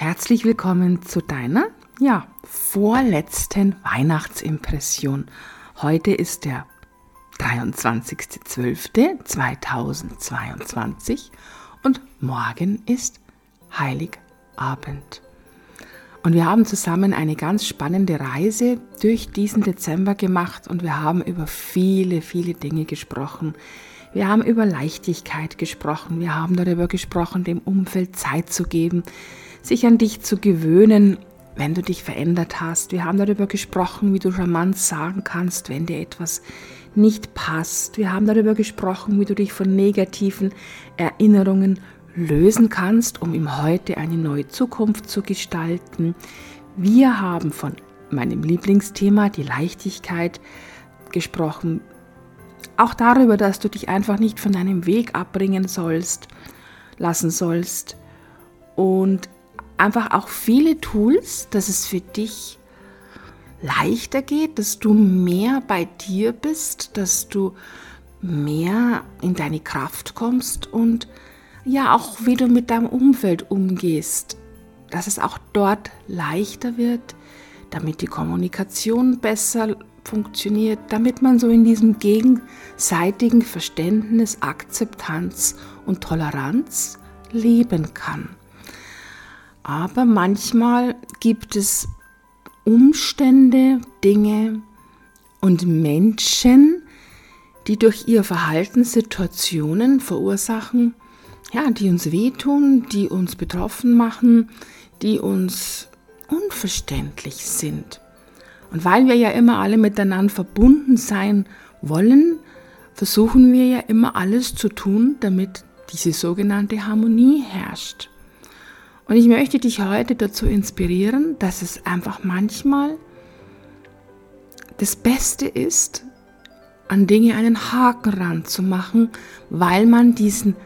Herzlich willkommen zu deiner, ja, vorletzten Weihnachtsimpression. Heute ist der 23.12.2022 und morgen ist Heiligabend. Und wir haben zusammen eine ganz spannende Reise durch diesen Dezember gemacht und wir haben über viele, viele Dinge gesprochen. Wir haben über Leichtigkeit gesprochen, wir haben darüber gesprochen, dem Umfeld Zeit zu geben, sich an dich zu gewöhnen, wenn du dich verändert hast. Wir haben darüber gesprochen, wie du charmant sagen kannst, wenn dir etwas nicht passt. Wir haben darüber gesprochen, wie du dich von negativen Erinnerungen lösen kannst, um im Heute eine neue Zukunft zu gestalten. Wir haben von meinem Lieblingsthema, die Leichtigkeit, gesprochen. Auch darüber, dass du dich einfach nicht von deinem Weg abbringen sollst, lassen sollst. Und einfach auch viele Tools, dass es für dich leichter geht, dass du mehr bei dir bist, dass du mehr in deine Kraft kommst und ja auch wie du mit deinem Umfeld umgehst, dass es auch dort leichter wird, damit die Kommunikation besser funktioniert, damit man so in diesem gegenseitigen Verständnis, Akzeptanz und Toleranz leben kann. Aber manchmal gibt es Umstände, Dinge und Menschen, die durch ihr Verhalten Situationen verursachen, ja, die uns wehtun, die uns betroffen machen, die uns unverständlich sind. Und weil wir ja immer alle miteinander verbunden sein wollen, versuchen wir ja immer alles zu tun, damit diese sogenannte Harmonie herrscht. Und ich möchte dich heute dazu inspirieren, dass es einfach manchmal das Beste ist, an Dinge einen Haken ran zu machen, weil man diesen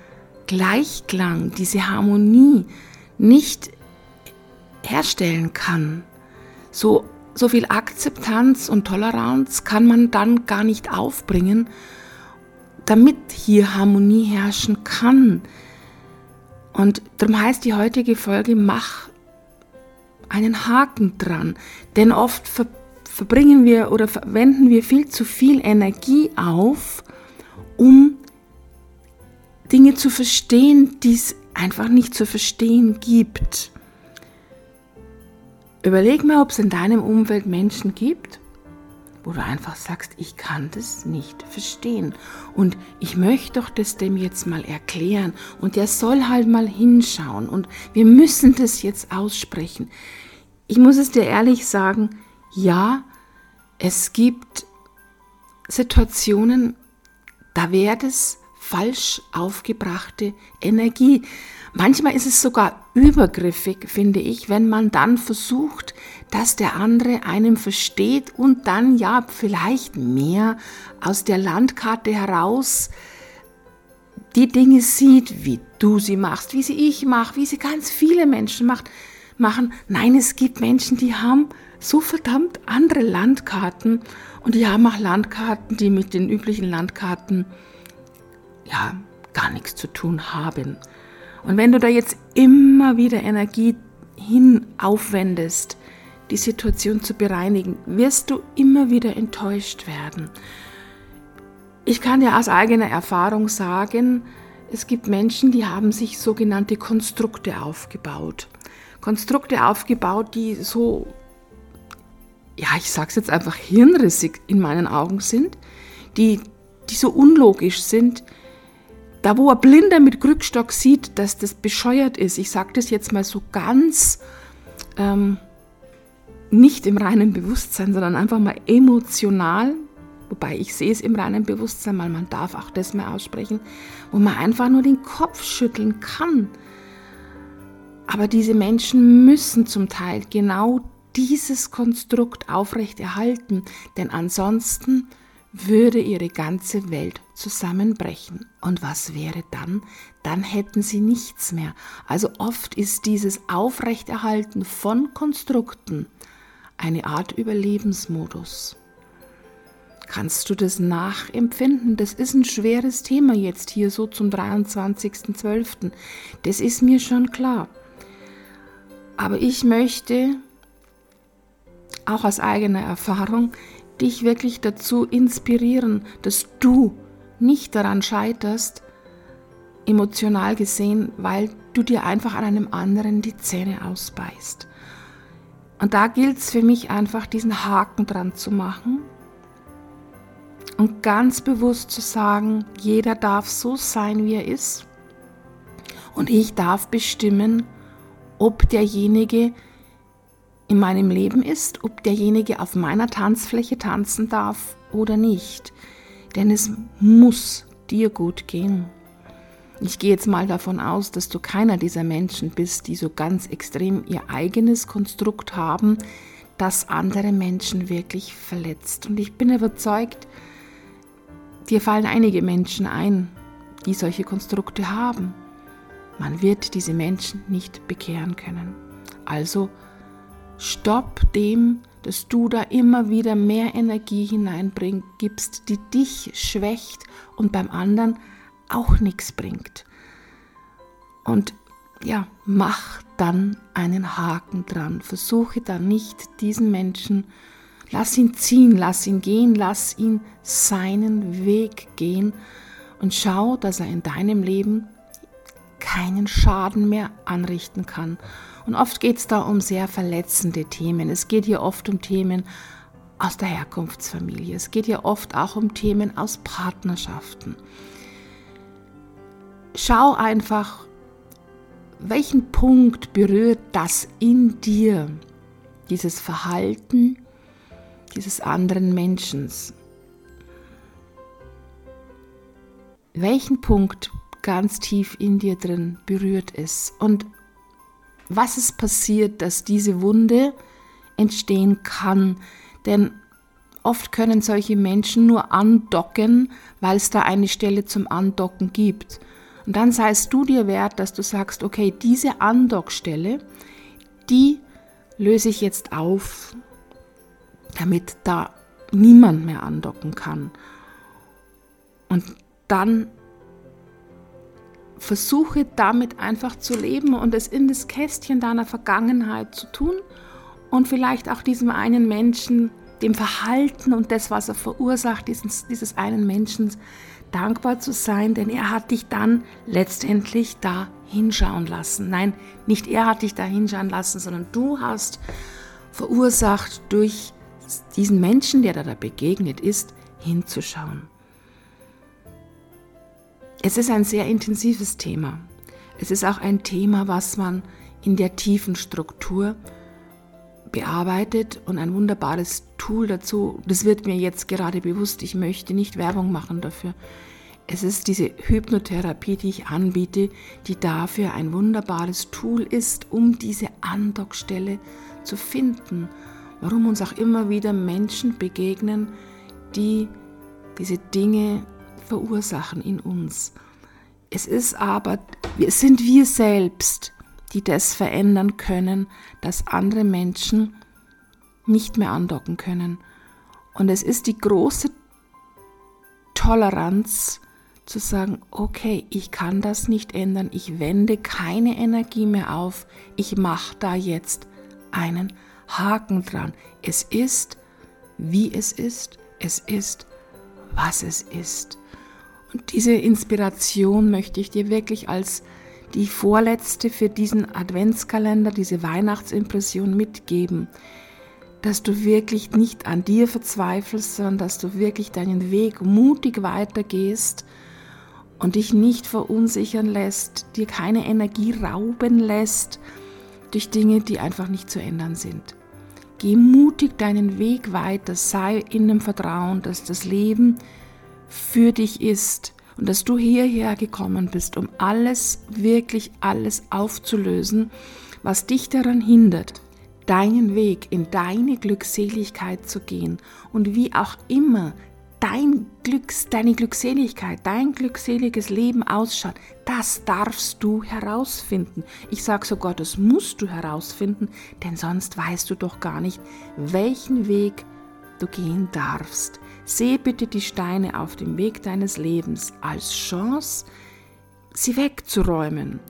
Gleichklang, diese Harmonie nicht herstellen kann. So, so viel Akzeptanz und Toleranz kann man dann gar nicht aufbringen, damit hier Harmonie herrschen kann. Und darum heißt die heutige Folge, mach einen Haken dran. Denn oft ver verbringen wir oder verwenden wir viel zu viel Energie auf, um Dinge zu verstehen, die es einfach nicht zu verstehen gibt. Überleg mal, ob es in deinem Umfeld Menschen gibt, wo du einfach sagst, ich kann das nicht verstehen. Und ich möchte doch das dem jetzt mal erklären. Und der soll halt mal hinschauen. Und wir müssen das jetzt aussprechen. Ich muss es dir ehrlich sagen, ja, es gibt Situationen, da wäre das falsch aufgebrachte Energie. Manchmal ist es sogar übergriffig, finde ich, wenn man dann versucht, dass der andere einem versteht und dann ja vielleicht mehr aus der Landkarte heraus die Dinge sieht, wie du sie machst, wie sie ich mache, wie sie ganz viele Menschen macht, machen. Nein, es gibt Menschen, die haben so verdammt andere Landkarten und die haben auch Landkarten, die mit den üblichen Landkarten ja gar nichts zu tun haben. Und wenn du da jetzt immer wieder Energie hin aufwendest, die Situation zu bereinigen, wirst du immer wieder enttäuscht werden. Ich kann dir aus eigener Erfahrung sagen, es gibt Menschen, die haben sich sogenannte Konstrukte aufgebaut. Konstrukte aufgebaut, die so, ja, ich sag's jetzt einfach hirnrissig in meinen Augen sind, die, die so unlogisch sind, da, wo ein Blinder mit Krückstock sieht, dass das bescheuert ist, ich sage das jetzt mal so ganz ähm, nicht im reinen Bewusstsein, sondern einfach mal emotional, wobei ich sehe es im reinen Bewusstsein, weil man darf auch das mal aussprechen, wo man einfach nur den Kopf schütteln kann. Aber diese Menschen müssen zum Teil genau dieses Konstrukt aufrechterhalten, denn ansonsten würde ihre ganze Welt zusammenbrechen. Und was wäre dann? Dann hätten sie nichts mehr. Also oft ist dieses Aufrechterhalten von Konstrukten eine Art Überlebensmodus. Kannst du das nachempfinden? Das ist ein schweres Thema jetzt hier so zum 23.12. Das ist mir schon klar. Aber ich möchte auch aus eigener Erfahrung dich wirklich dazu inspirieren, dass du nicht daran scheiterst, emotional gesehen, weil du dir einfach an einem anderen die Zähne ausbeißt. Und da gilt es für mich einfach, diesen Haken dran zu machen und ganz bewusst zu sagen, jeder darf so sein, wie er ist. Und ich darf bestimmen, ob derjenige in meinem Leben ist, ob derjenige auf meiner Tanzfläche tanzen darf oder nicht. Denn es muss dir gut gehen. Ich gehe jetzt mal davon aus, dass du keiner dieser Menschen bist, die so ganz extrem ihr eigenes Konstrukt haben, das andere Menschen wirklich verletzt. Und ich bin überzeugt, dir fallen einige Menschen ein, die solche Konstrukte haben. Man wird diese Menschen nicht bekehren können. Also stopp dem, dass du da immer wieder mehr Energie hineinbringst, die dich schwächt und beim anderen auch nichts bringt. Und ja, mach dann einen Haken dran. Versuche dann nicht diesen Menschen, lass ihn ziehen, lass ihn gehen, lass ihn seinen Weg gehen und schau, dass er in deinem Leben keinen Schaden mehr anrichten kann. Und oft geht es da um sehr verletzende Themen. Es geht hier oft um Themen aus der Herkunftsfamilie. Es geht hier oft auch um Themen aus Partnerschaften schau einfach, welchen Punkt berührt das in dir, dieses Verhalten dieses anderen Menschen. Welchen Punkt ganz tief in dir drin berührt es und was ist passiert, dass diese Wunde entstehen kann. Denn oft können solche Menschen nur andocken, weil es da eine Stelle zum Andocken gibt. Und dann seist du dir wert, dass du sagst, okay, diese Andockstelle, die löse ich jetzt auf, damit da niemand mehr andocken kann. Und dann versuche damit einfach zu leben und es in das Kästchen deiner Vergangenheit zu tun und vielleicht auch diesem einen Menschen, dem Verhalten und das, was er verursacht, dieses, dieses einen Menschen dankbar zu sein, denn er hat dich dann letztendlich da hinschauen lassen. Nein, nicht er hat dich da hinschauen lassen, sondern du hast verursacht durch diesen Menschen, der da begegnet ist, hinzuschauen. Es ist ein sehr intensives Thema. Es ist auch ein Thema, was man in der tiefen Struktur bearbeitet und ein wunderbares Tool dazu. Das wird mir jetzt gerade bewusst. Ich möchte nicht Werbung machen dafür. Es ist diese Hypnotherapie, die ich anbiete, die dafür ein wunderbares Tool ist, um diese Andockstelle zu finden. Warum uns auch immer wieder Menschen begegnen, die diese Dinge verursachen in uns. Es ist aber, es sind wir selbst, die das verändern können, dass andere Menschen nicht mehr andocken können. Und es ist die große Toleranz zu sagen, okay, ich kann das nicht ändern, ich wende keine Energie mehr auf, ich mache da jetzt einen Haken dran. Es ist, wie es ist, es ist, was es ist. Und diese Inspiration möchte ich dir wirklich als die vorletzte für diesen Adventskalender, diese Weihnachtsimpression mitgeben, dass du wirklich nicht an dir verzweifelst, sondern dass du wirklich deinen Weg mutig weitergehst und dich nicht verunsichern lässt, dir keine Energie rauben lässt durch Dinge, die einfach nicht zu ändern sind. Geh mutig deinen Weg weiter, sei in dem Vertrauen, dass das Leben für dich ist und dass du hierher gekommen bist, um alles, wirklich alles aufzulösen, was dich daran hindert, deinen Weg in deine Glückseligkeit zu gehen und wie auch immer dein Glücks, deine Glückseligkeit, dein glückseliges Leben ausschaut, das darfst du herausfinden. Ich sage sogar, das musst du herausfinden, denn sonst weißt du doch gar nicht, welchen Weg du gehen darfst. Sehe bitte die Steine auf dem Weg deines Lebens als Chance, sie wegzuräumen.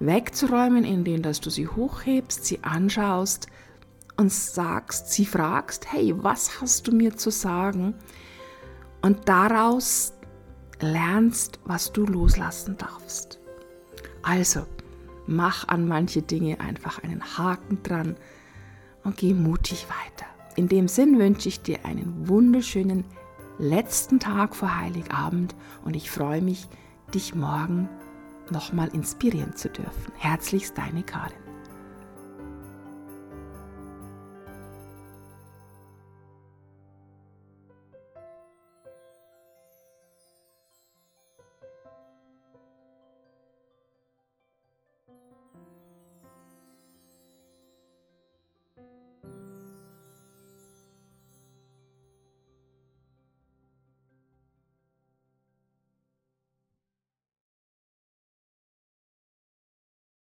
wegzuräumen, indem dass du sie hochhebst, sie anschaust und sagst, sie fragst, hey, was hast du mir zu sagen? Und daraus lernst, was du loslassen darfst. Also, mach an manche Dinge einfach einen Haken dran und geh mutig weiter. In dem Sinn wünsche ich dir einen wunderschönen letzten Tag vor Heiligabend und ich freue mich, dich morgen nochmal inspirieren zu dürfen. Herzlichst deine Karin.